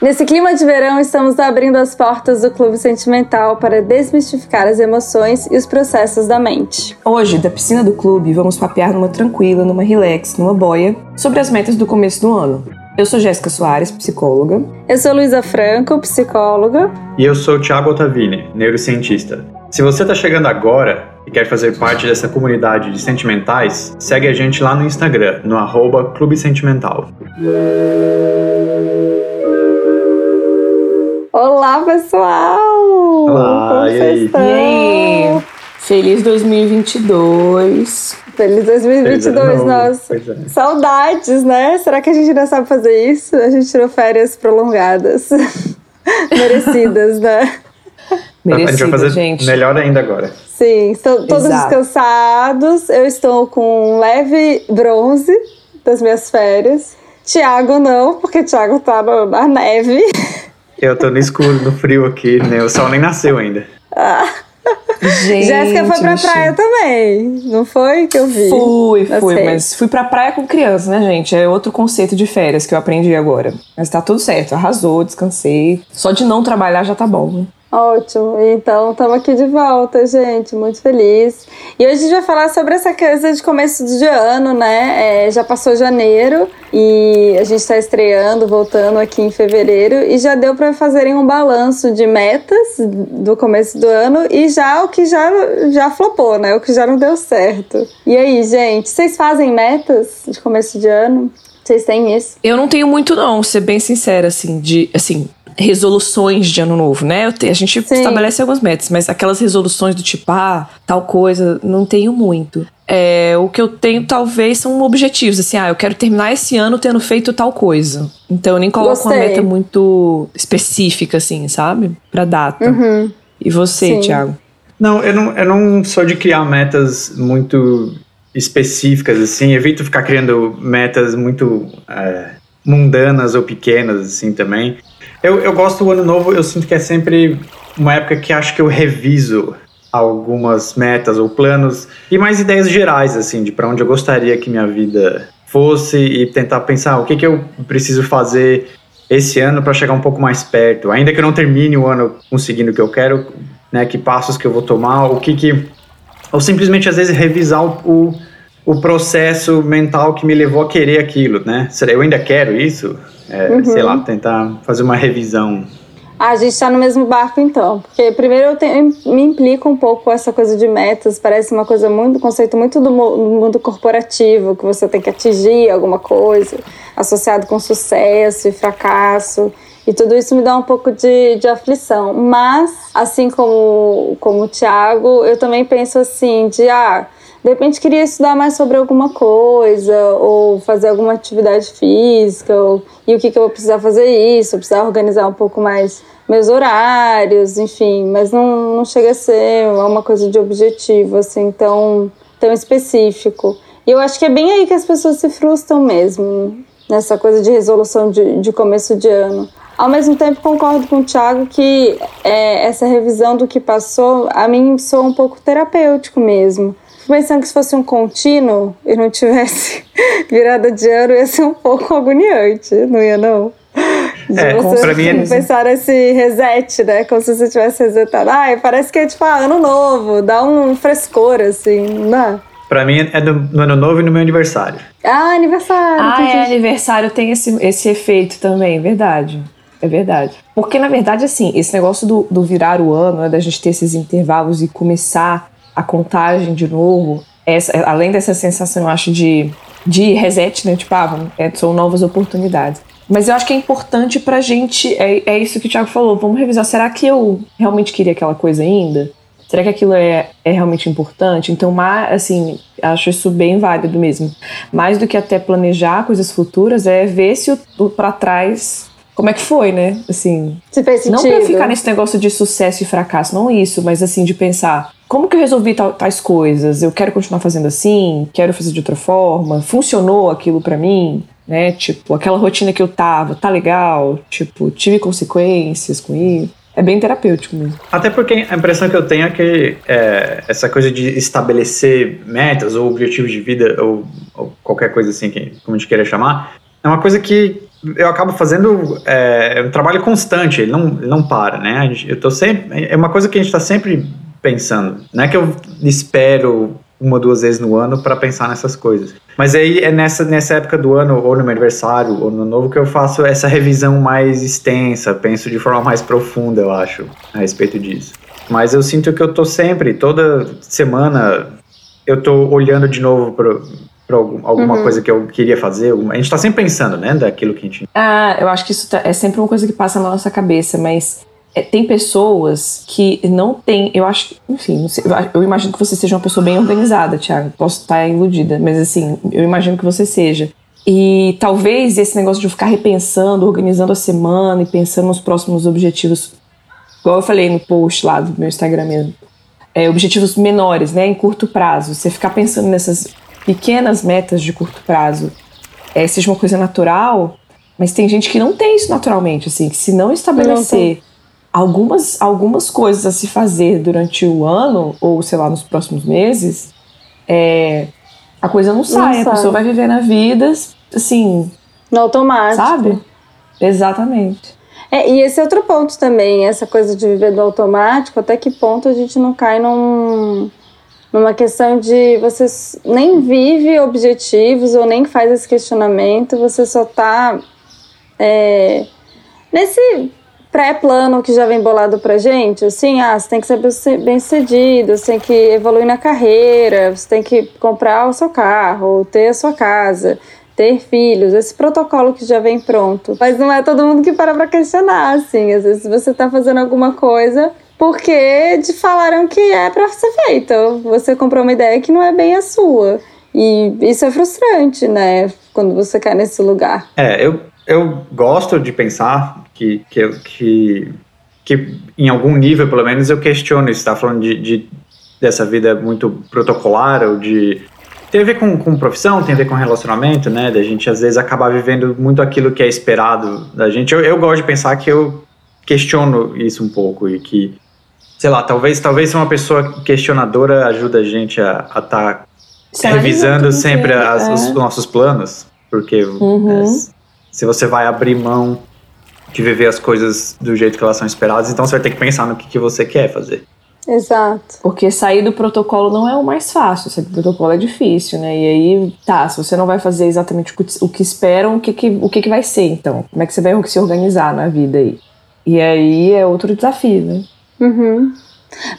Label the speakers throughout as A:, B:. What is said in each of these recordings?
A: Nesse clima de verão, estamos abrindo as portas do Clube Sentimental para desmistificar as emoções e os processos da mente.
B: Hoje, da piscina do clube, vamos papear numa tranquila, numa relax, numa boia, sobre as metas do começo do ano. Eu sou Jéssica Soares, psicóloga.
A: Eu sou Luísa Franco, psicóloga.
C: E eu sou Thiago Ottavini, neurocientista. Se você está chegando agora e quer fazer parte dessa comunidade de sentimentais, segue a gente lá no Instagram, no arroba Clube Sentimental.
A: Olá, pessoal!
C: Olá,
A: Como
C: e aí?
A: vocês estão?
B: E aí? Feliz 2022.
A: Feliz 2022,
C: Feliz ano novo.
A: nossa.
C: É.
A: Saudades, né? Será que a gente ainda sabe fazer isso? A gente tirou férias prolongadas. Merecidas, né?
C: A gente vai
B: Merecido,
C: fazer
B: gente.
C: melhor ainda agora.
A: Sim, estão todos
B: Exato.
A: descansados. Eu estou com um leve bronze das minhas férias. Tiago não, porque Tiago tá na neve.
C: Eu tô no escuro, no frio aqui, né? O sol nem nasceu ainda.
B: Gente,
A: Jéssica foi pra
B: bichinho.
A: praia também, não foi que eu vi?
B: Fui, fui,
A: redes.
B: mas fui pra praia com criança, né, gente? É outro conceito de férias que eu aprendi agora. Mas tá tudo certo, arrasou, descansei. Só de não trabalhar já tá bom, né?
A: Ótimo, então estamos aqui de volta, gente, muito feliz. E hoje a gente vai falar sobre essa coisa de começo de ano, né? É, já passou janeiro e a gente está estreando, voltando aqui em fevereiro e já deu para fazerem um balanço de metas do começo do ano e já o que já, já flopou, né? O que já não deu certo. E aí, gente, vocês fazem metas de começo de ano? Vocês têm isso?
B: Eu não tenho muito, não, ser bem sincera, assim, de assim. Resoluções de ano novo, né? A gente
A: Sim.
B: estabelece algumas metas, mas aquelas resoluções do tipo, ah, tal coisa, não tenho muito. É, o que eu tenho, talvez, são objetivos, assim, ah, eu quero terminar esse ano tendo feito tal coisa. Então eu nem coloco uma
A: Gostei.
B: meta muito específica, assim, sabe? Pra data.
A: Uhum.
B: E você,
A: Sim.
B: Thiago?
C: Não, eu não, eu não sou de criar metas muito específicas, assim. Evito ficar criando metas muito é, mundanas ou pequenas, assim, também. Eu, eu gosto do ano novo, eu sinto que é sempre uma época que acho que eu reviso algumas metas ou planos e mais ideias gerais, assim, de para onde eu gostaria que minha vida fosse e tentar pensar o que, que eu preciso fazer esse ano para chegar um pouco mais perto. Ainda que eu não termine o ano conseguindo o que eu quero, né, que passos que eu vou tomar, o que que... Ou simplesmente, às vezes, revisar o, o, o processo mental que me levou a querer aquilo, né? Será eu ainda quero isso? É, Sei lá, tentar fazer uma revisão.
A: Ah, a gente tá no mesmo barco então. Porque primeiro eu me implico um pouco com essa coisa de metas. Parece uma coisa muito, um conceito muito do mu- do mundo corporativo, que você tem que atingir alguma coisa, associado com sucesso e fracasso. E tudo isso me dá um pouco de, de aflição. Mas, assim como, como o Thiago, eu também penso assim, de ah, de repente queria estudar mais sobre alguma coisa, ou fazer alguma atividade física, ou, e o que, que eu vou precisar fazer isso, precisar organizar um pouco mais meus horários, enfim, mas não, não chega a ser uma coisa de objetivo, assim, tão, tão específico. E eu acho que é bem aí que as pessoas se frustram mesmo, nessa coisa de resolução de, de começo de ano. Ao mesmo tempo, concordo com o Thiago que é, essa revisão do que passou, a mim soa um pouco terapêutico mesmo. Pensando que se fosse um contínuo e não tivesse virada de ano, ia ser um pouco agoniante, não ia não? De
C: É,
A: você
C: pra mim é-
A: pensar nesse reset, né? Como se você tivesse resetado. Ai, parece que é tipo ah, ano novo, dá um frescor, assim, não dá?
C: Pra mim é no, no ano novo e no meu aniversário.
A: Ah, aniversário.
B: Ah, é, aniversário tem esse, esse efeito também, verdade. É verdade. Porque, na verdade, assim, esse negócio do, do virar o ano, né, da gente ter esses intervalos e começar a contagem de novo, essa, além dessa sensação, eu acho, de, de reset, né? Tipo, ah, vamos- é, são novas oportunidades. Mas eu acho que é importante pra gente, é, é isso que o Thiago falou, vamos revisar. Será que eu realmente queria aquela coisa ainda? Será que aquilo é, é realmente importante? Então, assim, acho isso bem válido mesmo. Mais do que até planejar coisas futuras, é ver se o, o para trás como é que foi, né? Assim,
A: Se fez sentido.
B: não pra ficar nesse negócio de sucesso e fracasso, não isso, mas assim, de pensar como que eu resolvi tais coisas? Eu quero continuar fazendo assim? Quero fazer de outra forma? Funcionou aquilo pra mim? Né? Tipo, aquela rotina que eu tava, tá legal? Tipo, tive consequências com isso? é bem terapêutico mesmo.
C: Até porque a impressão que eu tenho é que é, essa coisa de estabelecer metas ou objetivos de vida ou, ou, qualquer coisa assim, que, como a gente queira chamar, é uma coisa que eu acabo fazendo é, é um trabalho constante, ele não, ele não para, né? Eu tô sempre, é uma coisa que a gente está sempre pensando. Não é que eu espero uma ou duas vezes no ano para pensar nessas coisas. Mas aí é nessa, nessa época do ano, ou no meu aniversário, ou no novo, que eu faço essa revisão mais extensa, penso de forma mais profunda, eu acho, a respeito disso. Mas eu sinto que eu tô sempre, toda semana, eu tô olhando de novo pro, para alguma uhum. coisa que eu queria fazer. A gente está sempre pensando, né, daquilo que a gente.
B: Ah, eu acho que isso tá, é sempre uma coisa que passa na nossa cabeça, mas é, tem pessoas que não têm, eu acho, enfim, sei, eu imagino que você seja uma pessoa bem organizada, Thiago. Posso estar iludida, mas assim, eu imagino que você seja. E talvez esse negócio de ficar repensando, organizando a semana e pensando nos próximos objetivos, igual eu falei no post lá do meu Instagram mesmo, é, objetivos menores, né, em curto prazo. Você ficar pensando nessas pequenas metas de curto prazo, é, seja uma coisa natural, mas tem gente que não tem isso naturalmente, assim, que se não estabelecer não algumas, algumas coisas a se fazer durante o ano, ou sei lá, nos próximos meses, é, a coisa não sai. Não a pessoa vai viver na vida, assim.
A: No automático.
B: Sabe? Exatamente.
A: É, e esse é outro ponto também, essa coisa de viver no automático, até que ponto a gente não cai num, numa questão de você nem vive objetivos ou nem faz esse questionamento, você só tá é, nesse pré-plano que já vem bolado pra gente, assim, ah, você tem que ser bem sucedido, você tem que evoluir na carreira, você tem que comprar o seu carro, ter a sua casa, ter filhos, esse protocolo que já vem pronto. Mas não é todo mundo que para pra questionar, assim, às vezes você tá fazendo alguma coisa porque te falaram que é para ser feita. Você comprou uma ideia que não é bem a sua. E isso é frustrante, né? Quando você cai nesse lugar.
C: É, eu, eu gosto de pensar que, que, que, que em algum nível, pelo menos, eu questiono isso. Está falando de, de, dessa vida muito protocolar ou de tem a ver com, com profissão, tem a ver com relacionamento, né? Da gente às vezes acabar vivendo muito aquilo que é esperado da gente. Eu, eu gosto de pensar que eu questiono isso um pouco e que, sei lá, talvez talvez ser uma pessoa questionadora ajuda a gente a estar tá revisando sempre as, é. os nossos planos, porque uhum. é, se você vai abrir mão de viver as coisas do jeito que elas são esperadas, então você vai ter que pensar no que, que você quer fazer.
A: Exato.
B: Porque sair do protocolo não é o mais fácil, sair do protocolo é difícil, né? E aí, tá, se você não vai fazer exatamente o que esperam, o que, que, o que, que vai ser então? Como é que você vai se organizar na vida aí? E aí é outro desafio, né?
A: Uhum.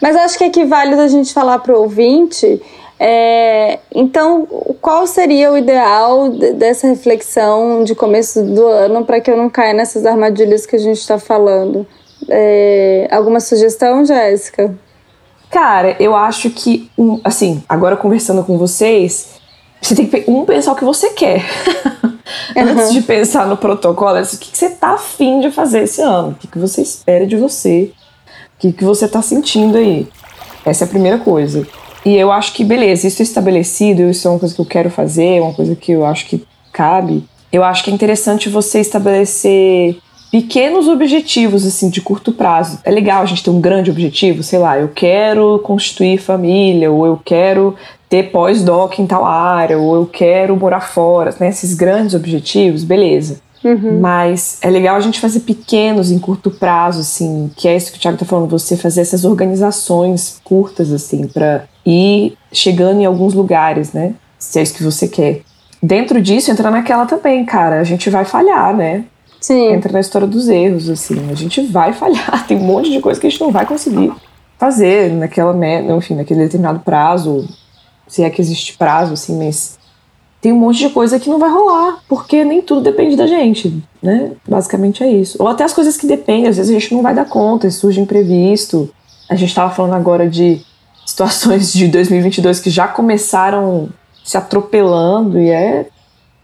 A: Mas acho que é válido a gente falar pro ouvinte é, então, qual seria o ideal dessa reflexão de começo do ano para que eu não caia nessas armadilhas que a gente está falando? É, alguma sugestão, Jéssica?
B: Cara, eu acho que, assim, agora conversando com vocês, você tem que um pensar o que você quer. Antes uhum. de pensar no protocolo, é o que você tá afim de fazer esse ano? O que você espera de você? O que você tá sentindo aí? Essa é a primeira coisa. E eu acho que, beleza, isso é estabelecido, isso é uma coisa que eu quero fazer, uma coisa que eu acho que cabe. Eu acho que é interessante você estabelecer pequenos objetivos, assim, de curto prazo. É legal a gente ter um grande objetivo, sei lá, eu quero constituir família, ou eu quero ter pós-doc em tal área, ou eu quero morar fora, né? Esses grandes objetivos, beleza. Uhum. Mas é legal a gente fazer pequenos em curto prazo, assim, que é isso que o Thiago tá falando, você fazer essas organizações curtas, assim, para ir chegando em alguns lugares, né? Se é isso que você quer. Dentro disso, entra naquela também, cara, a gente vai falhar, né?
A: Sim.
B: Entra na história dos erros, assim, a gente vai falhar, tem um monte de coisa que a gente não vai conseguir fazer naquela, enfim, naquele determinado prazo, se é que existe prazo, assim, mas tem um monte de coisa que não vai rolar, porque nem tudo depende da gente, né? Basicamente é isso. Ou até as coisas que dependem, às vezes a gente não vai dar conta, surge imprevisto. A gente estava falando agora de situações de 2022 que já começaram se atropelando e é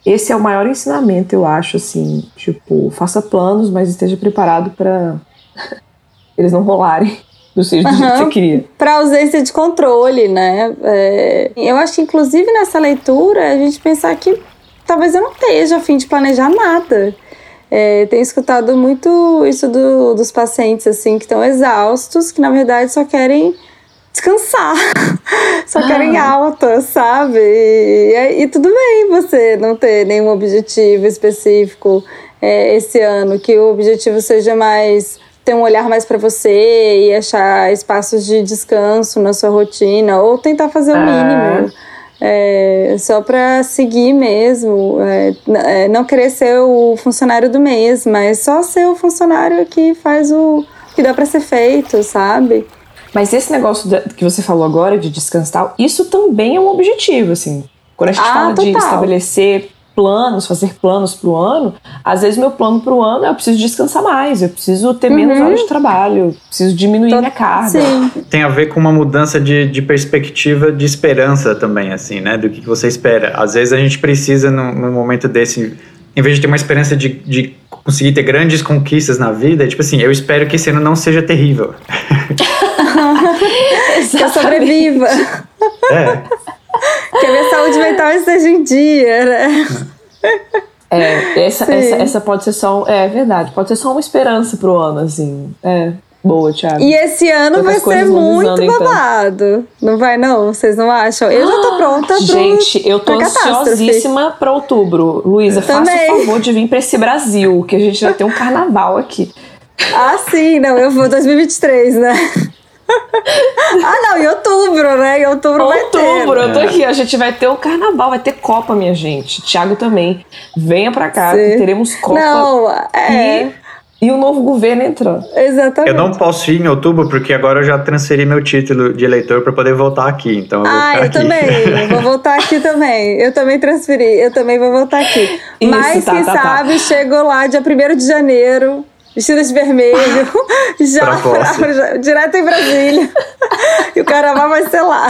B: esse é o maior ensinamento, eu acho, assim, tipo, faça planos, mas esteja preparado para eles não rolarem do seja uhum, que você queria.
A: Para ausência de controle, né? É, eu acho que, inclusive, nessa leitura, a gente pensar que talvez eu não esteja a fim de planejar nada. É, tenho escutado muito isso do, dos pacientes, assim, que estão exaustos, que na verdade só querem descansar, só querem ah. alta, sabe? E, e, tudo bem você não ter nenhum objetivo específico é, esse ano, que o objetivo seja mais ter um olhar mais para você e achar espaços de descanso na sua rotina, ou tentar fazer o ah. mínimo. É, só para seguir mesmo, é, é, não querer ser o funcionário do mês, mas só ser o funcionário que faz o que dá para ser feito, sabe?
B: Mas esse negócio que você falou agora de descansar, isso também é um objetivo, assim. Quando a gente ah, fala total. de estabelecer planos, fazer planos para o ano, às vezes meu plano para o ano é eu preciso descansar mais, eu preciso ter menos uhum. horas de trabalho, eu preciso diminuir Tô, minha carga. Sim.
C: Tem a ver com uma mudança de, de perspectiva de esperança também, assim, né? Do que, que você espera. Às vezes a gente precisa, num, num momento desse, em vez de ter uma esperança de, de conseguir ter grandes conquistas na vida, é tipo assim, eu espero que esse ano não seja terrível.
A: que eu sobreviva. É. Que a minha saúde mental esteja em dia, né?
B: É, essa, essa, essa pode ser só. É verdade, pode ser só uma esperança pro ano, assim. É. Boa, Thiago.
A: E esse ano vai ser muito então. babado. Então. Não vai, não? Vocês não acham? Eu já tô pronta pro,
B: Gente, eu tô ansiosíssima pra outubro. Luísa, faça o favor de vir pra esse Brasil, que a gente vai ter um carnaval aqui.
A: Ah, sim, não, eu vou 2023, né? Ah, não, em outubro, né? Em outubro, outubro vai ter. Outubro,
B: eu tô aqui. A gente vai ter o carnaval, vai ter Copa, minha gente. Thiago também. Venha pra cá, teremos Copa.
A: Não, é.
B: E, e o novo governo entrando.
A: Exatamente.
C: Eu não posso ir em outubro porque agora eu já transferi meu título de eleitor para poder voltar aqui. Então eu
A: ah,
C: eu
A: aqui. também. vou voltar aqui também. Eu também transferi. Eu também vou voltar aqui. Isso, Mas tá, quem tá, tá. sabe tá. chegou lá dia 1 de janeiro vestida de vermelho, já, já, direto em Brasília. e o carnaval vai ser lá.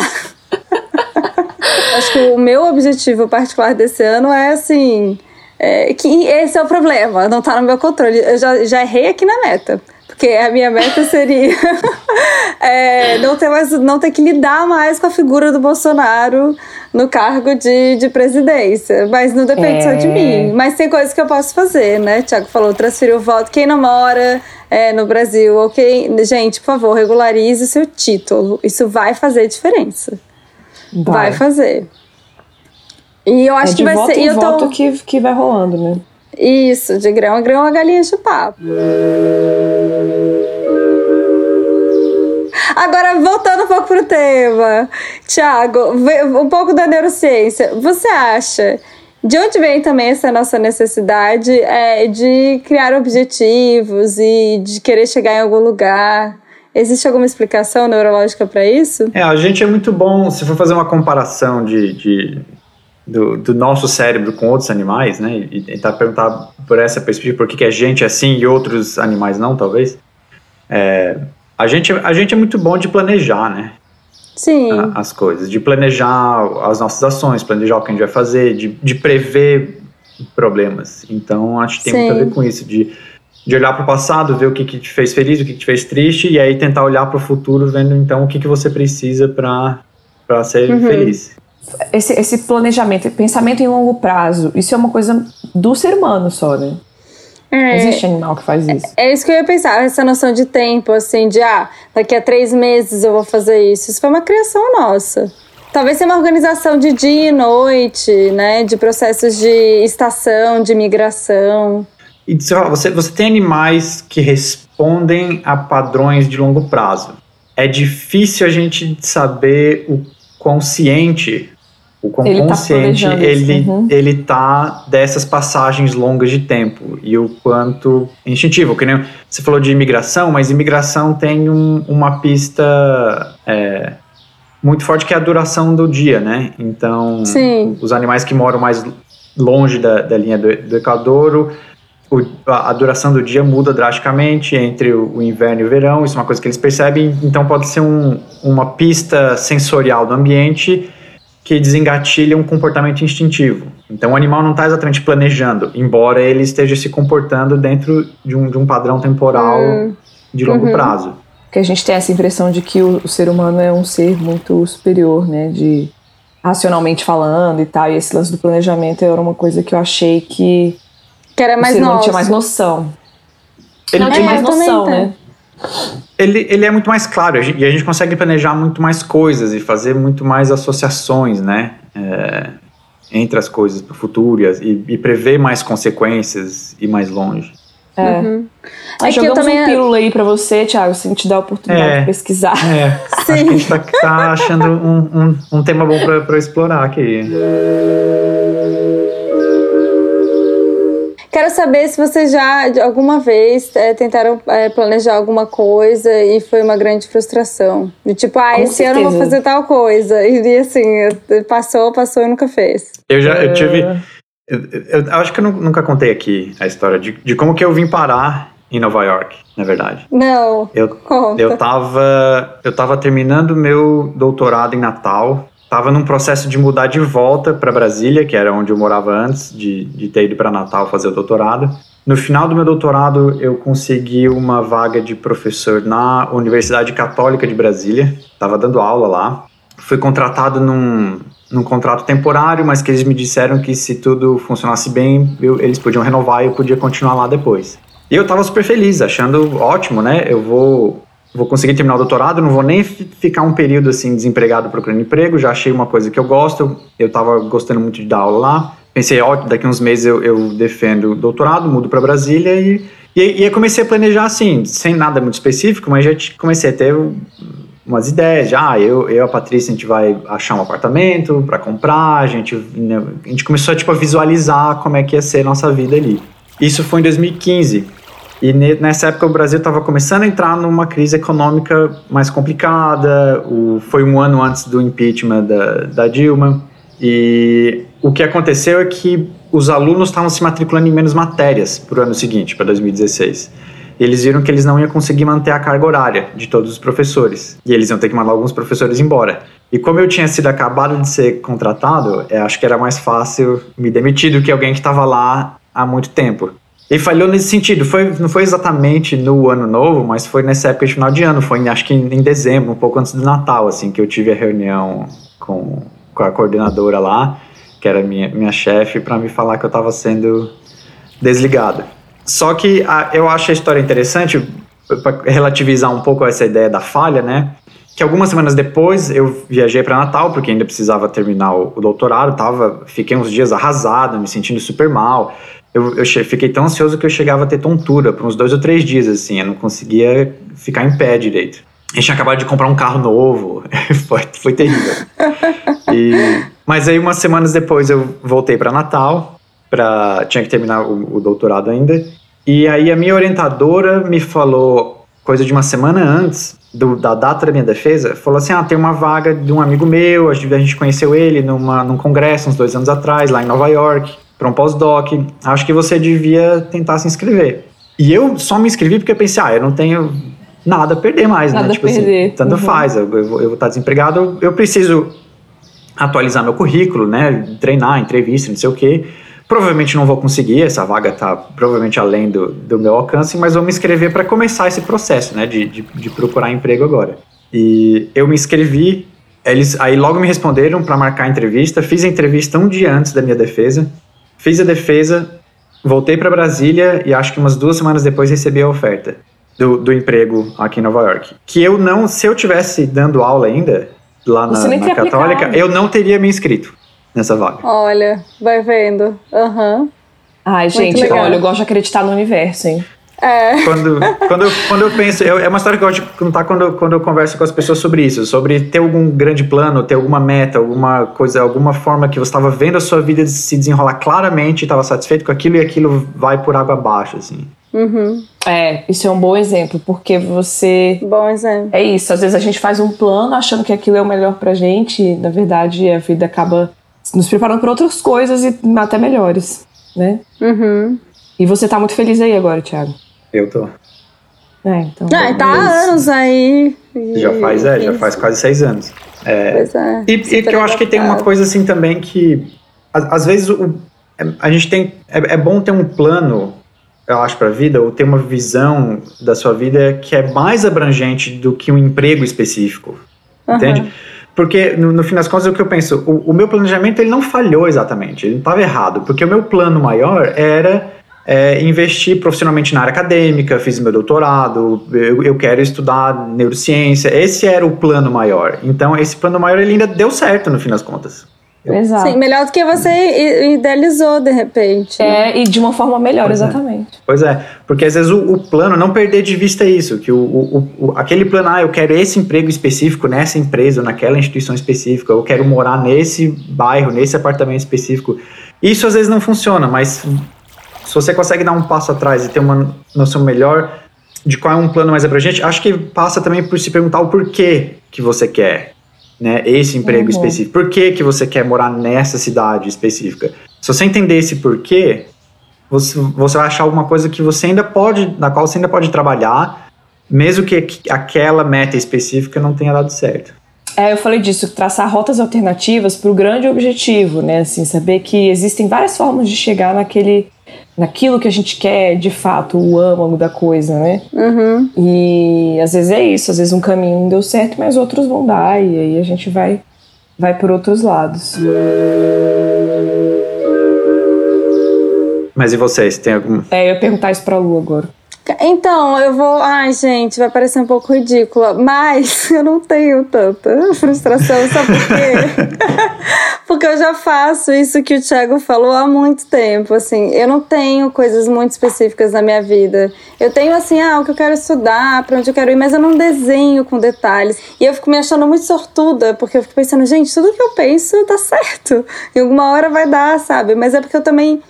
A: Acho que o meu objetivo particular desse ano é assim. É, que esse é o problema, não tá no meu controle. Eu já, já errei aqui na meta. Porque a minha meta seria é, não, ter mais, não ter que lidar mais com a figura do Bolsonaro no cargo de, de presidência. Mas não depende é. só de é. mim. Mas tem coisas que eu posso fazer, né? Tiago falou, transferir o voto. Quem não mora é, no Brasil, quem. Gente, por favor, regularize o seu título. Isso vai fazer diferença. Vai, vai fazer. E eu acho
B: é
A: que vai
B: ser.
A: E
B: eu tô... voto que, que vai rolando, né?
A: Isso, de grão a grão a galinha de papo. Agora, voltando um pouco pro tema. Tiago, um pouco da neurociência. Você acha de onde vem também essa nossa necessidade é, de criar objetivos e de querer chegar em algum lugar? Existe alguma explicação neurológica para isso?
C: É, a gente é muito bom, se for fazer uma comparação de, de do, do, nosso cérebro com outros animais, né? E tentar perguntar por essa perspectiva, por que, que a gente é assim e outros animais não, talvez. É, a, gente, a gente é muito bom de planejar, né?
A: Sim.
C: A, as coisas, de planejar as nossas ações, planejar o que a gente vai fazer, de, de prever problemas. Então, acho que tem Sim. muito a ver com isso, de, de olhar para o passado, ver o que, que te fez feliz, o que, que te fez triste, e aí tentar olhar para o futuro, vendo então o que, que você precisa para ser uhum. feliz
B: esse, esse planejamento, pensamento em longo prazo, isso é uma coisa do ser humano só, né? É, Existe animal que faz isso.
A: É, é, isso que eu ia pensar, essa noção de tempo, assim, de ah, daqui a três meses eu vou fazer isso. Isso foi uma criação nossa. Talvez seja uma organização de dia e noite, né? De processos de estação, de migração.
C: E você, você tem animais que respondem a padrões de longo prazo. É difícil a gente saber o consciente o quão ele consciente tá ele, uhum. ele tá dessas passagens longas de tempo e o quanto instintivo, que nem você falou de imigração, mas imigração tem um, uma pista é, muito forte que é a duração do dia, né? Então,
A: Sim.
C: os animais que moram mais longe da, da linha do, do Equador, o, a, a, duração do dia muda drasticamente entre o, o, inverno e o verão, isso é uma coisa que eles percebem, então pode ser um, uma pista sensorial do ambiente que desengatilha um comportamento instintivo. Então o animal não está exatamente planejando, embora ele esteja se comportando dentro de um, de um padrão temporal hum. de longo uhum. prazo.
B: Porque a gente tem essa impressão de que o, o, ser humano é um ser muito superior, né? De racionalmente falando e tal. E esse lance do planejamento era uma coisa que eu achei que
A: Que era mais
B: o ser humano
A: nosso.
B: tinha mais noção.
C: Ele,
B: não tinha
A: É,
B: mais noção, né?
C: Ele, ele é muito mais claro a gente- e a gente consegue planejar muito mais coisas e fazer muito mais associações, né? É, entre as coisas para o futuro e, e, prever mais consequências e mais longe.
B: É.
A: Uhum. É que eu também-
B: um pílula aí pra você, Thiago, se a gente dá a oportunidade
C: É.
B: de pesquisar.
C: É, acho que a
A: Sim.
C: gente tá, tá achando um, um, um tema bom para pra explorar aqui.
A: Quero saber se vocês já, de alguma vez, é, tentaram é, planejar alguma coisa e foi uma grande frustração. De tipo, ah,
B: Com
A: esse ano eu vou fazer tal coisa. E assim, passou, passou e nunca fez.
C: Eu já eu tive.
B: É.
C: Eu, eu- acho que eu nu- nunca contei aqui a história de, de como que eu vim parar em Nova York, na verdade.
A: Não,
C: Eu,
A: conta.
C: eu tava. Eu tava terminando meu doutorado em Natal. Tava num processo de mudar de volta para Brasília, que era onde eu morava antes de, de ter ido para Natal fazer o doutorado. No final do meu doutorado, eu consegui uma vaga de professor na Universidade Católica de Brasília. Tava dando aula lá. Fui contratado num, num contrato temporário, mas que eles me disseram que se tudo funcionasse bem, eu- eles podiam renovar e eu podia continuar lá depois. E eu tava super feliz, achando ótimo, né? Eu vou, vou conseguir terminar o doutorado, não vou nem fi- ficar um período assim desempregado procurando emprego, já achei uma coisa que eu gosto, eu tava gostando muito de dar aula lá. Pensei, ó, daqui uns meses eu, eu defendo o doutorado, mudo para Brasília e, e, e comecei a planejar assim, sem nada muito específico, mas já comecei a ter umas ideias, já, ah, eu, eu a Patrícia, a gente vai achar um apartamento para comprar, a gente, né, a gente começou tipo, a visualizar como é que ia ser a nossa vida ali. Isso foi em 2015. E ne- nessa época o Brasil estava começando a entrar numa crise econômica mais complicada. O, foi um ano antes do impeachment da, da Dilma. E o que aconteceu é que os alunos estavam se matriculando em menos matérias para o ano seguinte, para 2016. E eles viram que eles não iam conseguir manter a carga horária de todos os professores. E eles iam ter que mandar alguns professores embora. E como eu tinha sido acabado de ser contratado, eu acho que era mais fácil me demitir do que alguém que estava lá há muito tempo. E falhou nesse sentido. Foi, não foi exatamente no ano novo, mas foi nessa época de final de ano. Foi, acho que em, em dezembro, um pouco antes do Natal, assim, que eu tive a reunião com, com a coordenadora lá, que era minha, minha chefe, para me falar que eu estava sendo desligado. Só que a, eu acho a história interessante para relativizar um pouco essa ideia da falha, né? Que algumas semanas depois eu viajei para Natal porque ainda precisava terminar o, o doutorado, tava, fiquei uns dias arrasado, me sentindo super mal. Eu, eu fiquei tão ansioso que eu chegava a ter tontura por uns dois ou três dias, assim, eu não conseguia ficar em pé direito. A gente tinha acabado de comprar um carro novo, foi, foi terrível. E- mas aí, umas semanas depois, eu voltei para Natal, pra, tinha que terminar o, o doutorado ainda. E aí, a minha orientadora me falou, coisa de uma semana antes do- da data da minha defesa, falou assim: Ah, tem uma vaga de um amigo meu, a gente conheceu ele numa, num congresso uns dois anos atrás, lá em Nova York, para um pós-doc. Acho que você devia tentar se inscrever. E eu só me inscrevi porque eu pensei: Ah, eu não tenho nada a perder mais,
B: Nada
C: né?
B: a perder.
C: assim, tanto
B: Uhum.
C: faz, eu, eu vou eu vou estar desempregado, eu- eu preciso atualizar meu currículo, né? Treinar, entrevista, não sei o quê. Provavelmente não vou conseguir, essa vaga tá provavelmente além do, do meu alcance, mas vou me inscrever para começar esse processo, né? De, de, de procurar emprego agora. E eu me inscrevi, eles aí logo me responderam para marcar a entrevista. Fiz a entrevista um dia antes da minha defesa, fiz a defesa, voltei para Brasília e acho que umas duas semanas depois recebi a oferta do, do emprego aqui em Nova York. Que eu não, se eu tivesse dando aula ainda lá na, na Católica,
B: aplicado.
C: eu não teria me inscrito nessa vaga.
A: Olha, vai vendo. Aham.
B: Ai, gente, olha, eu gosto de acreditar no universo, hein?
A: É.
C: Quando, quando, eu, quando eu penso, eu- é uma história que eu gosto de contar quando, eu- quando eu converso com as pessoas sobre isso, sobre ter algum grande plano, ter alguma meta, alguma coisa, alguma forma que você estava vendo a sua vida se desenrolar claramente, estava satisfeito com aquilo e aquilo vai por água abaixo, assim.
A: Uhum.
B: É, isso é um bom exemplo, porque você.
A: Bom exemplo.
B: É isso, às vezes a gente faz um plano achando que aquilo é o melhor pra gente, e na verdade a vida acaba nos preparando para outras coisas e até melhores, né?
A: Uhum.
B: E você tá muito feliz aí agora, Thiago.
C: Eu tô.
B: É, então.
A: Ah, e tá há anos aí. e-
C: Já faz, é, já faz quase seis anos. É,
A: Pois é.
C: E, e que eu acho que tem uma coisa assim também que às, vezes o- a gente tem é, é bom ter um plano eu acho para a vida ou ter uma visão da sua vida que é mais abrangente do que um emprego específico
A: Aham.
C: entende porque no, no fim das contas é o que eu penso o, o meu planejamento ele não falhou exatamente ele não estava errado porque o meu plano maior era é, investir profissionalmente na área acadêmica, fiz meu doutorado, eu, eu, quero estudar neurociência. Esse era o plano maior. Então, esse plano maior ele ainda deu certo no fim das contas.
A: Exato. Sim, melhor do que você idealizou de repente.
B: Né? É, e de uma forma melhor, pois é. exatamente.
C: É. Pois é, porque às vezes o, o, plano, não perder de vista isso, que o, o, o, aquele plano, ah, eu quero esse emprego específico nessa empresa, ou naquela instituição específica, eu quero morar nesse bairro, nesse apartamento específico. Isso às vezes não funciona, mas se você consegue dar um passo atrás e ter uma noção melhor de qual é um plano mais abrangente, acho que passa também por se perguntar o porquê que você quer né, esse emprego uhum. específico. Por que, que você quer morar nessa cidade específica? Se você entender esse porquê, você, você vai achar alguma coisa que você ainda pode, na qual você ainda pode trabalhar, mesmo que aquela meta específica não tenha dado certo.
B: É, eu falei disso, traçar rotas alternativas para o grande objetivo, né? Assim, saber que existem várias formas de chegar naquele naquilo que a gente quer de fato, o âmago da coisa, né?
A: Uhum.
B: E às vezes é isso, às vezes um caminho não deu certo, mas outros vão dar, e aí a gente vai, vai por outros lados.
C: Mas e vocês, tem algum.
B: É, eu ia perguntar isso pra Lu agora.
A: Então, eu vou. Ai, gente, vai parecer um pouco ridícula, mas eu não tenho tanta frustração, sabe por quê? Porque eu já faço isso que o Thiago falou há muito tempo. Assim, eu não tenho coisas muito específicas na minha vida. Eu tenho, assim, ah, o que eu quero estudar, pra onde eu quero ir, mas eu não desenho com detalhes. E eu fico me achando muito sortuda, porque eu fico pensando, gente, tudo que eu penso dá certo. Em alguma hora vai dar, sabe? Mas é porque eu também.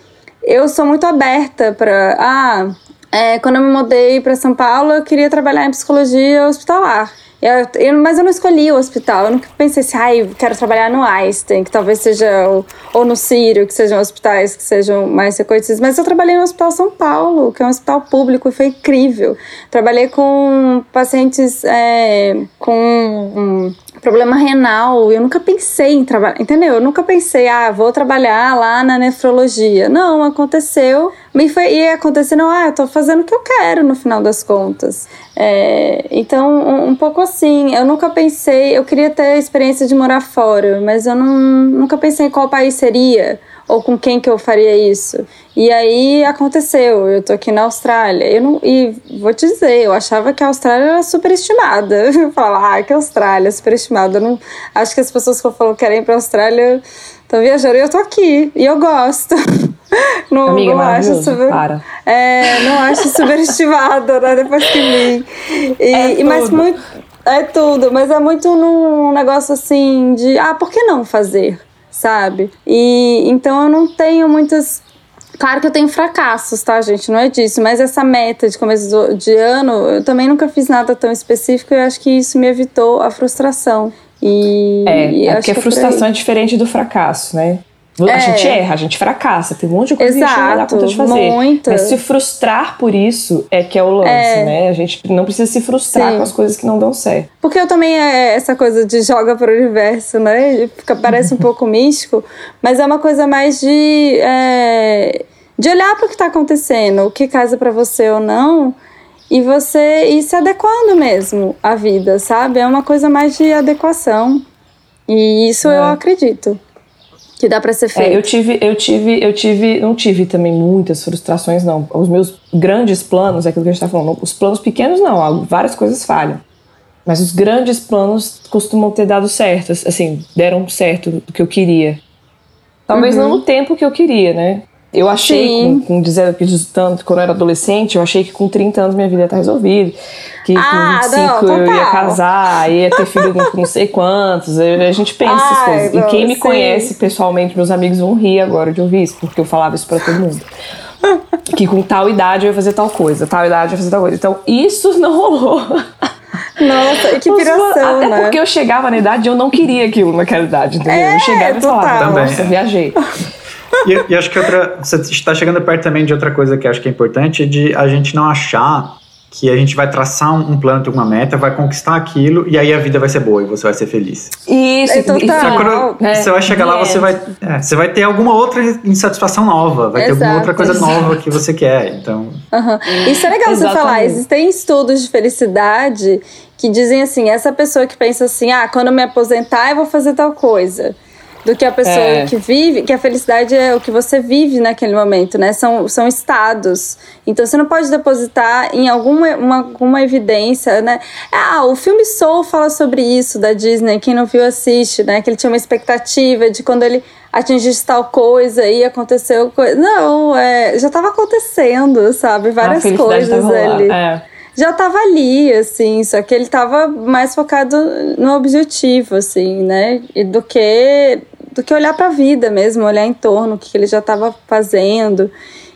A: Eu sou muito aberta para. Ah, é, quando eu me mudei para São Paulo, eu queria trabalhar em psicologia hospitalar. Eu, eu, mas eu não escolhi o hospital. Eu nunca pensei assim, ah, quero trabalhar no Einstein, que talvez seja, ou, ou no Sírio, que sejam hospitais que sejam mais reconhecidos. Mas eu trabalhei no Hospital São Paulo, que é um hospital público, e foi incrível. Trabalhei com pacientes é, com problema renal. Eu nunca pensei em trabalhar, entendeu? Eu nunca pensei, ah, vou trabalhar lá na nefrologia. Não, aconteceu. E foi e acontecendo, ah, eu tô fazendo o que eu quero no final das contas. É, então, um, um, pouco assim, eu nunca pensei, eu queria ter a experiência de morar fora, mas eu não, nunca pensei em qual país seria ou com quem que eu faria isso. E aí aconteceu, eu tô aqui na Austrália. Eu não, e vou te dizer, eu achava que a Austrália era superestimada. Eu falava, ah, que Austrália, superestimada. Eu não, acho que as pessoas que falam que querem ir pra Austrália estão viajando e eu tô aqui. E eu gosto.
B: Não, Amiga, não acho super, para.
A: É, não acho superestimada, né? Depois que vi. E, é mas muito. É tudo, mas é muito num negócio assim de ah, por que não fazer? Sabe? E então eu não tenho muitas Claro que eu tenho fracassos, tá, gente? Não é disso. Mas essa meta de começo de ano, eu também nunca fiz nada tão específico e eu acho que isso me evitou a frustração. E,
B: é, e é porque a é frustração é diferente do fracasso, né? A é. gente erra, a gente fracassa, tem um monte de coisa Exato, que a gente não dá conta de fazer. Muita. Mas se frustrar por isso é que é o lance, é. né? A gente não precisa se frustrar Sim. com as coisas que não dão certo.
A: Porque eu também é essa coisa de joga para o universo, né? Fica, parece um pouco místico, mas é uma coisa mais de, é, de olhar para o que está acontecendo, o que casa para você ou não, e você ir se adequando mesmo à vida, sabe? É uma coisa mais de adequação. E isso eu é. acredito que dá para ser feito.
B: É, eu tive, eu tive, eu tive, não tive também muitas frustrações não. Os meus grandes planos, é aquilo que a gente tá falando, os planos pequenos não, várias coisas falham. Mas os grandes planos costumam ter dado certo, assim, deram certo do que eu queria. Talvez uhum. não no tempo que eu queria, né? Eu achei, Sim. com, com 18 tanto, quando eu era adolescente, eu achei que com 30 anos minha vida ia estar resolvida. Que ah, com 25 não, eu ia casar, ia ter filho com não sei quantos. a gente pensa Ai, essas coisas. Não, e quem me sim. conhece pessoalmente, meus amigos vão rir agora de ouvir isso, porque eu falava isso pra todo mundo. que com tal idade eu ia fazer tal coisa, tal idade eu ia fazer tal coisa. Então, isso não rolou.
A: Nossa, que piração,
B: Até
A: né?
B: porque eu chegava na idade e eu não queria aquilo naquela idade, entendeu? É, eu chegava e falava, nossa, viajei.
C: E, e, acho que outra. Você está chegando perto também de outra coisa que acho que é importante, de a gente não achar que a gente vai traçar um, plano, uma meta, vai conquistar aquilo e aí a vida vai ser boa e você vai ser feliz.
B: Isso, é total.
C: Quando é, você vai chegar lá, você vai, é, você vai ter alguma outra insatisfação nova, vai Exato, ter alguma outra coisa exato. nova que você quer. Então,
A: uhum. isso é legal Exatamente. você falar. Existem estudos de felicidade que dizem assim, essa pessoa que pensa assim, ah, quando eu me aposentar eu vou fazer tal coisa do que a pessoa é. que vive, que a felicidade é o que você vive naquele momento, né? São, são estados. Então você não pode depositar em alguma uma, alguma evidência, né? Ah, o filme Soul fala sobre isso da Disney, quem não viu assiste, né? Que ele tinha uma expectativa de quando ele atingisse tal coisa e aconteceu coisa. Não, é, já estava acontecendo, sabe? Várias coisas ali. É já tava ali, assim, só que ele tava mais focado no objetivo, assim, né? E do que do que olhar para a vida mesmo, olhar em torno, o que ele já estava fazendo,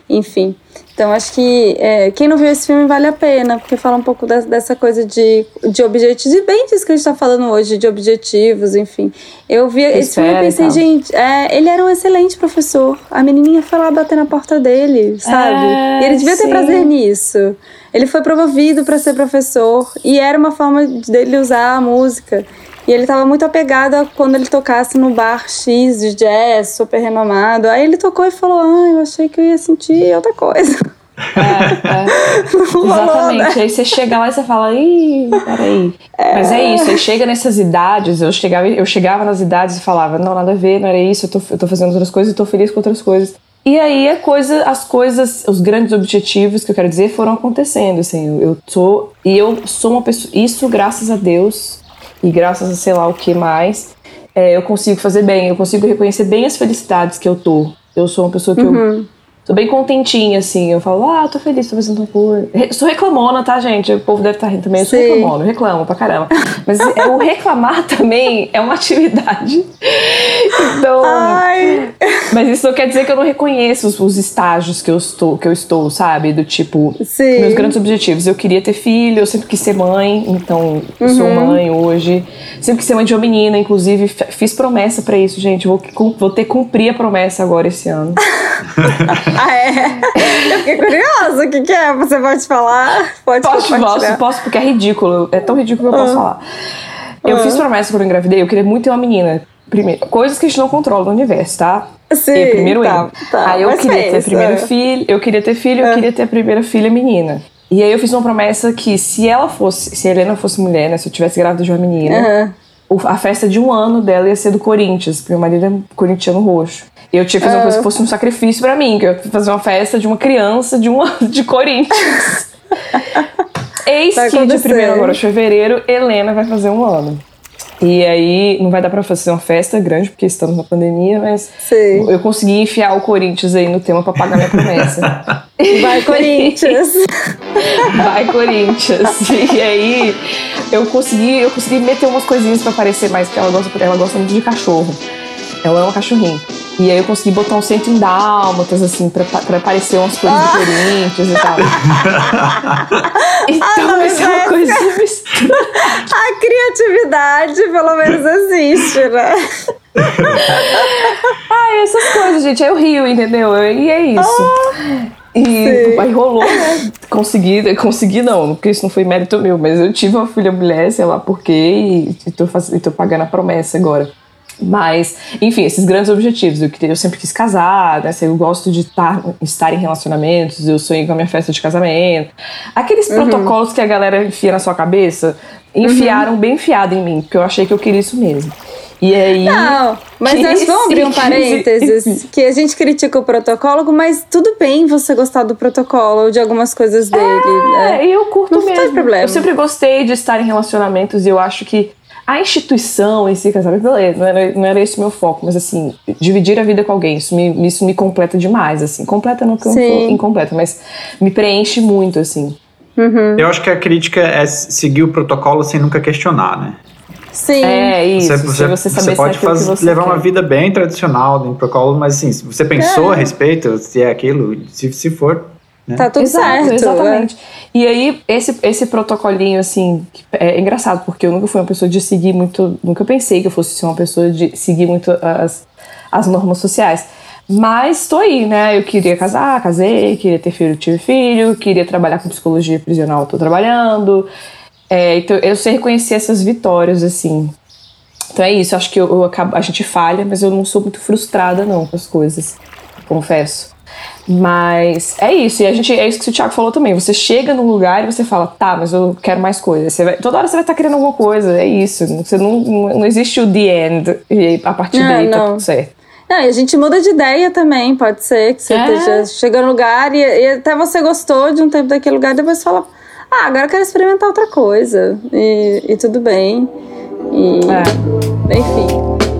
A: enfim. Então acho que é, quem não viu esse filme vale a pena, porque fala um pouco da, dessa coisa de, de objetivos, e bem disso que a gente está falando hoje, de objetivos, enfim. Eu vi esse filme e pensei, então. gente, é, ele era um excelente professor. A menininha foi lá bater na porta dele, sabe? É, e ele devia sim. ter prazer nisso. Ele foi promovido para ser professor e era uma forma dele usar a música. E ele estava muito apegado a quando ele tocasse no bar X de jazz, super renomado. Aí ele tocou e falou: Ah, eu achei que eu ia sentir outra coisa. É,
B: é. Exatamente. Né? Aí você chega lá e você fala, ih, peraí. É. Mas é isso, aí chega nessas idades, eu chegava, eu chegava nas idades e falava, não, nada a ver, não era isso, eu tô, eu tô fazendo outras coisas e tô feliz com outras coisas. E aí a coisa, as coisas, os grandes objetivos que eu quero dizer foram acontecendo, assim, eu sou, e eu sou uma pessoa, isso graças a Deus, e graças a sei lá o que mais, é, eu consigo fazer bem, eu consigo reconhecer bem as felicidades que eu tô. Eu sou uma pessoa que uhum. eu Tô bem contentinha, assim. Eu falo, ah, tô feliz, tô fazendo uma coisa. Sou reclamona, tá, gente? O povo deve estar tá rindo também. Eu sou reclamona, eu reclamo pra caramba. Mas é, o reclamar também é uma atividade. Então. Ai. Mas isso não quer dizer que eu não reconheço os, os, estágios que eu estou, que eu estou, sabe? Do tipo, Sim. meus grandes objetivos. Eu queria ter filho, eu sempre quis ser mãe, então eu uhum. sou mãe hoje. Sempre quis ser mãe de uma menina, inclusive fiz promessa para isso, gente. Vou, vou ter que cumprir a promessa agora esse ano.
A: ah, é? Eu fiquei curiosa. O que, que é? Você pode falar? Pode
B: posso, posso, posso, porque é ridículo. É tão ridículo que eu posso ah. falar. Eu ah. fiz promessa quando eu engravidei, eu queria muito ter uma menina. Primeiro, coisas que a gente não controla no universo, tá?
A: Sim, primeiro tá,
B: eu. Tá, aí eu queria ter isso, primeiro é. filho, eu queria ter filho, eu é. queria ter a primeira filha menina. E aí eu fiz uma promessa que se ela fosse, se a Helena fosse mulher, né, se eu tivesse grávida de uma menina, uhum. a festa de um ano dela ia ser do Corinthians, porque meu marido é corintiano roxo. E eu tinha que fazer uma coisa que fosse um sacrifício para mim, que eu ia fazer uma festa de uma criança de um ano de Corinthians. Eis que de primeiro agora de fevereiro, Helena vai fazer um ano. E aí, não vai dar pra fazer uma festa grande, porque estamos na pandemia, mas Sim. eu consegui enfiar o Corinthians aí no tema pra pagar minha promessa.
A: Vai, Corinthians!
B: vai, Corinthians! E aí, eu consegui, eu consegui meter umas coisinhas pra parecer mais, porque ela gosta, ela gosta muito de cachorro. Ela é uma cachorrinha. E aí eu consegui botar um cento em dálmatas, assim, pra, pra aparecer umas coisas do Corinthians e tal. então, ah, isso é uma coisa
A: A criatividade, pelo menos, existe, né?
B: ah, essas coisas, gente. Aí eu rio, entendeu? E é isso. Ah, e sim. aí rolou, né? Consegui, consegui não, porque isso não foi mérito meu, mas eu tive uma filha mulher, sei lá por quê, e tô, faz, e tô pagando a promessa agora. Mas, enfim, esses grandes objetivos. Eu, eu sempre quis casar, né? Eu gosto de tar, estar em relacionamentos, eu sonhei com a minha festa de casamento. Aqueles uhum. protocolos que a galera enfia na sua cabeça, enfiaram uhum. bem enfiado em mim, porque eu achei que eu queria isso mesmo. E aí.
A: Não, mas nós vamos abrir um parênteses que a gente critica o protocolo, mas tudo bem você gostar do protocolo ou de algumas coisas dele. É,
B: né? eu curto Não mesmo. Tem problema. Eu sempre gostei de estar em relacionamentos e eu acho que a instituição em si, casamento, beleza, não era, não era esse o meu foco, mas assim, dividir a vida com alguém, isso me, isso me completa demais, assim. Completa não que eu incompleta, mas me preenche muito, assim.
C: Uhum. Eu acho que a crítica é seguir o protocolo sem nunca questionar, né?
A: Sim.
B: É isso. Você, você, você,
C: você pode fazer, você levar quer. uma vida bem tradicional dentro do protocolo, mas assim, se você pensou é. a respeito, se é aquilo, se, se for,
A: né? Tá tudo Exato, certo.
B: Exatamente. É. E aí, esse, esse protocolinho, assim, é engraçado, porque eu nunca fui uma pessoa de seguir muito. Nunca pensei que eu fosse ser uma pessoa de seguir muito as, as normas sociais. Mas estou aí, né? Eu queria casar, casei, queria ter filho, tive filho, queria trabalhar com psicologia prisional, estou trabalhando. É, então, eu sei reconhecer essas vitórias, assim. Então é isso, acho que eu, eu acabo, a gente falha, mas eu não sou muito frustrada, não, com as coisas, confesso. Mas é isso, e a gente é isso que o Thiago falou também. Você chega num lugar e você fala, tá, mas eu quero mais coisas. Você vai, toda hora você vai estar tá querendo alguma coisa, é isso. Você não, não existe o the end e a partir não, daí tá não. tá tudo certo.
A: Não, e a gente muda de ideia também, pode ser que você é. esteja chegando no lugar e, e, até você gostou de um tempo daquele lugar, depois fala, ah, agora eu quero experimentar outra coisa. E, e tudo bem. E, é. Enfim.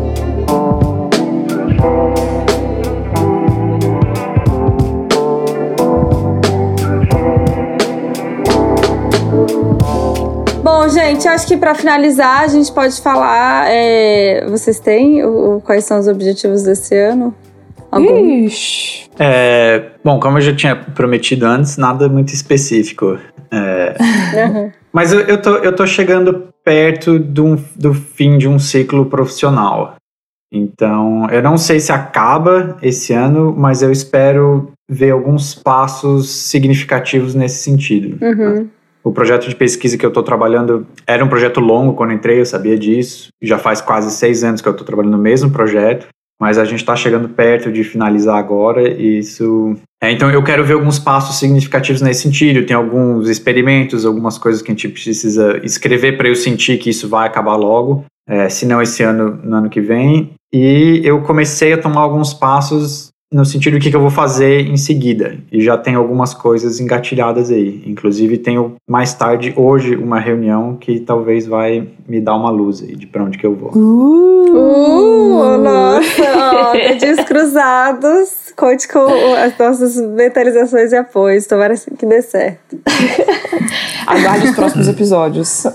A: Bom, gente, acho que para finalizar a gente pode falar. É, vocês têm o, quais são os objetivos desse ano?
B: Algum? Ixi.
C: É, bom, como eu já tinha prometido antes, nada muito específico. É, uhum. Mas eu, eu, tô, eu tô chegando perto do, do fim de um ciclo profissional. Então, eu não sei se acaba esse ano, mas eu espero ver alguns passos significativos nesse sentido.
A: Uhum.
C: O projeto de pesquisa que eu estou trabalhando era um projeto longo quando entrei, eu sabia disso. Já faz quase seis anos que eu estou trabalhando no mesmo projeto, mas a gente está chegando perto de finalizar agora e isso. É, então eu quero ver alguns passos significativos nesse sentido. Tem alguns experimentos, algumas coisas que a gente precisa escrever para eu sentir que isso vai acabar logo, é, se não esse ano, no ano que vem. E eu comecei a tomar alguns passos no sentido do que, que eu vou fazer em seguida. E já tem algumas coisas engatilhadas aí. Inclusive, tenho mais tarde, hoje, uma reunião que talvez vai me dar uma luz aí de pra onde que eu vou.
A: Uh, uh nossa! Dedinhos cruzados. Conte com as nossas mentalizações e apoios. Tomara que dê certo.
B: Aguarde os próximos episódios.
A: Sim,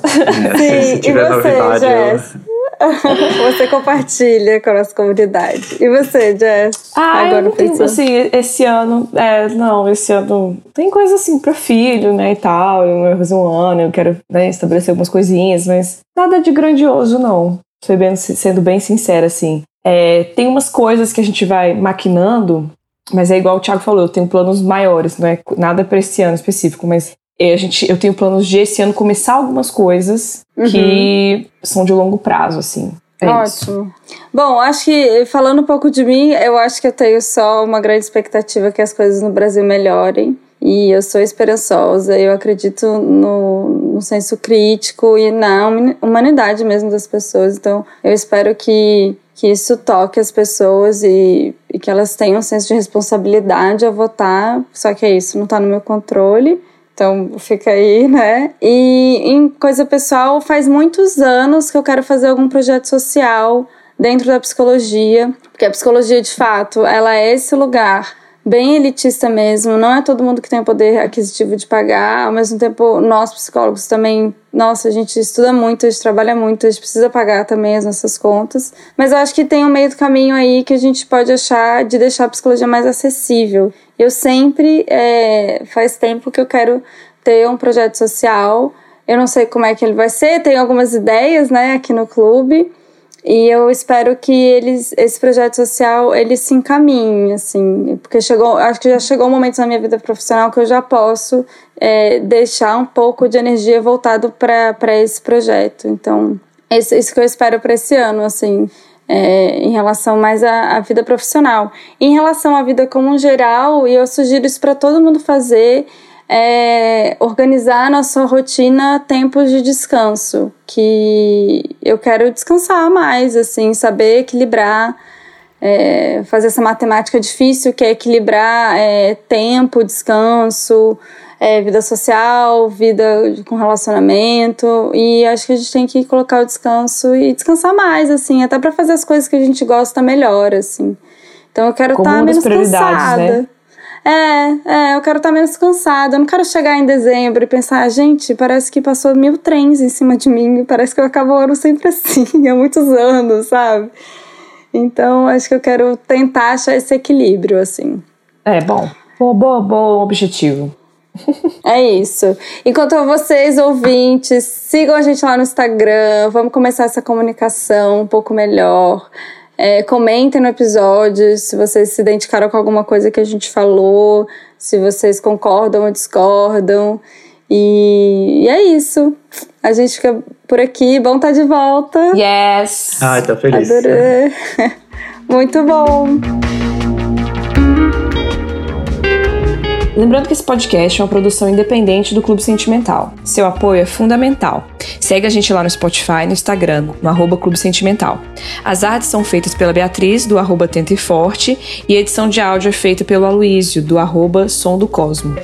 A: se, se e você, novidade, Jess? Eu... você compartilha com a nossa comunidade. E você, Jess?
B: Ah, Agora eu tenho, assim, esse ano, é, não, esse ano tem coisa assim para filho, né, e tal. Eu vou fazer um ano, eu quero né, estabelecer algumas coisinhas, mas nada de grandioso, não. Bem, sendo bem sincera, assim. É, tem umas coisas que a gente vai maquinando, mas é igual o Thiago falou, eu tenho planos maiores, não é nada para esse ano específico, mas a gente, eu tenho planos de esse ano começar algumas coisas uhum. que são de longo prazo, assim. É
A: Ótimo. Isso. Bom, acho que falando um pouco de mim, eu acho que eu tenho só uma grande expectativa que as coisas no Brasil melhorem. E eu sou esperançosa, eu acredito no, no senso crítico e na humanidade mesmo das pessoas. Então, eu espero que, que isso toque as pessoas e, e que elas tenham um senso de responsabilidade ao votar. Só que é isso, não está no meu controle. Então fica aí, né? E em coisa pessoal, faz muitos anos que eu quero fazer algum projeto social dentro da psicologia, porque a psicologia de fato, ela é esse lugar bem elitista mesmo, não é todo mundo que tem o poder aquisitivo de pagar, ao mesmo tempo nós psicólogos também, nossa, a gente estuda muito, a gente trabalha muito, a gente precisa pagar também as nossas contas, mas eu acho que tem um meio do caminho aí que a gente pode achar de deixar a psicologia mais acessível. Eu sempre, é, faz tempo que eu quero ter um projeto social, eu não sei como é que ele vai ser, tenho algumas ideias, né, aqui no clube, e eu espero que eles, esse projeto social ele se encaminhe, assim, porque chegou, acho que já chegou um momento na minha vida profissional que eu já posso é, deixar um pouco de energia voltado para esse projeto. Então, isso, isso que eu espero para esse ano, assim, é, em relação mais à, à vida profissional. Em relação à vida como um geral, e eu sugiro isso para todo mundo fazer é organizar na sua rotina tempos de descanso, que eu quero descansar mais, assim, saber equilibrar, é, fazer essa matemática difícil que é equilibrar é, tempo, descanso, é, vida social, vida com relacionamento, e acho que a gente tem que colocar o descanso e descansar mais, assim, até para fazer as coisas que a gente gosta melhor, assim. Então eu quero estar tá menos cansada. Né? É, é, eu quero estar menos cansada. Eu não quero chegar em dezembro e pensar, gente, parece que passou mil trens em cima de mim. Parece que eu acabo o ano sempre assim, há muitos anos, sabe? Então, acho que eu quero tentar achar esse equilíbrio, assim.
B: É, bom. Bom, bom, bom objetivo.
A: É isso. Enquanto vocês, ouvintes, sigam a gente lá no Instagram. Vamos começar essa comunicação um pouco melhor. É, comentem no episódio se vocês se identificaram com alguma coisa que a gente falou, se vocês concordam ou discordam. E, e é isso. A gente fica por aqui. Bom estar tá de volta.
B: Yes!
C: Ai, tá feliz.
A: Adorei. Muito bom.
B: Lembrando que esse podcast é uma produção independente do Clube Sentimental. Seu apoio é fundamental. Segue a gente lá no Spotify e no Instagram, no arroba Clube Sentimental. As artes são feitas pela Beatriz, do arroba Tenta e Forte, e a edição de áudio é feita pelo Aloísio, do arroba Som do Cosmo.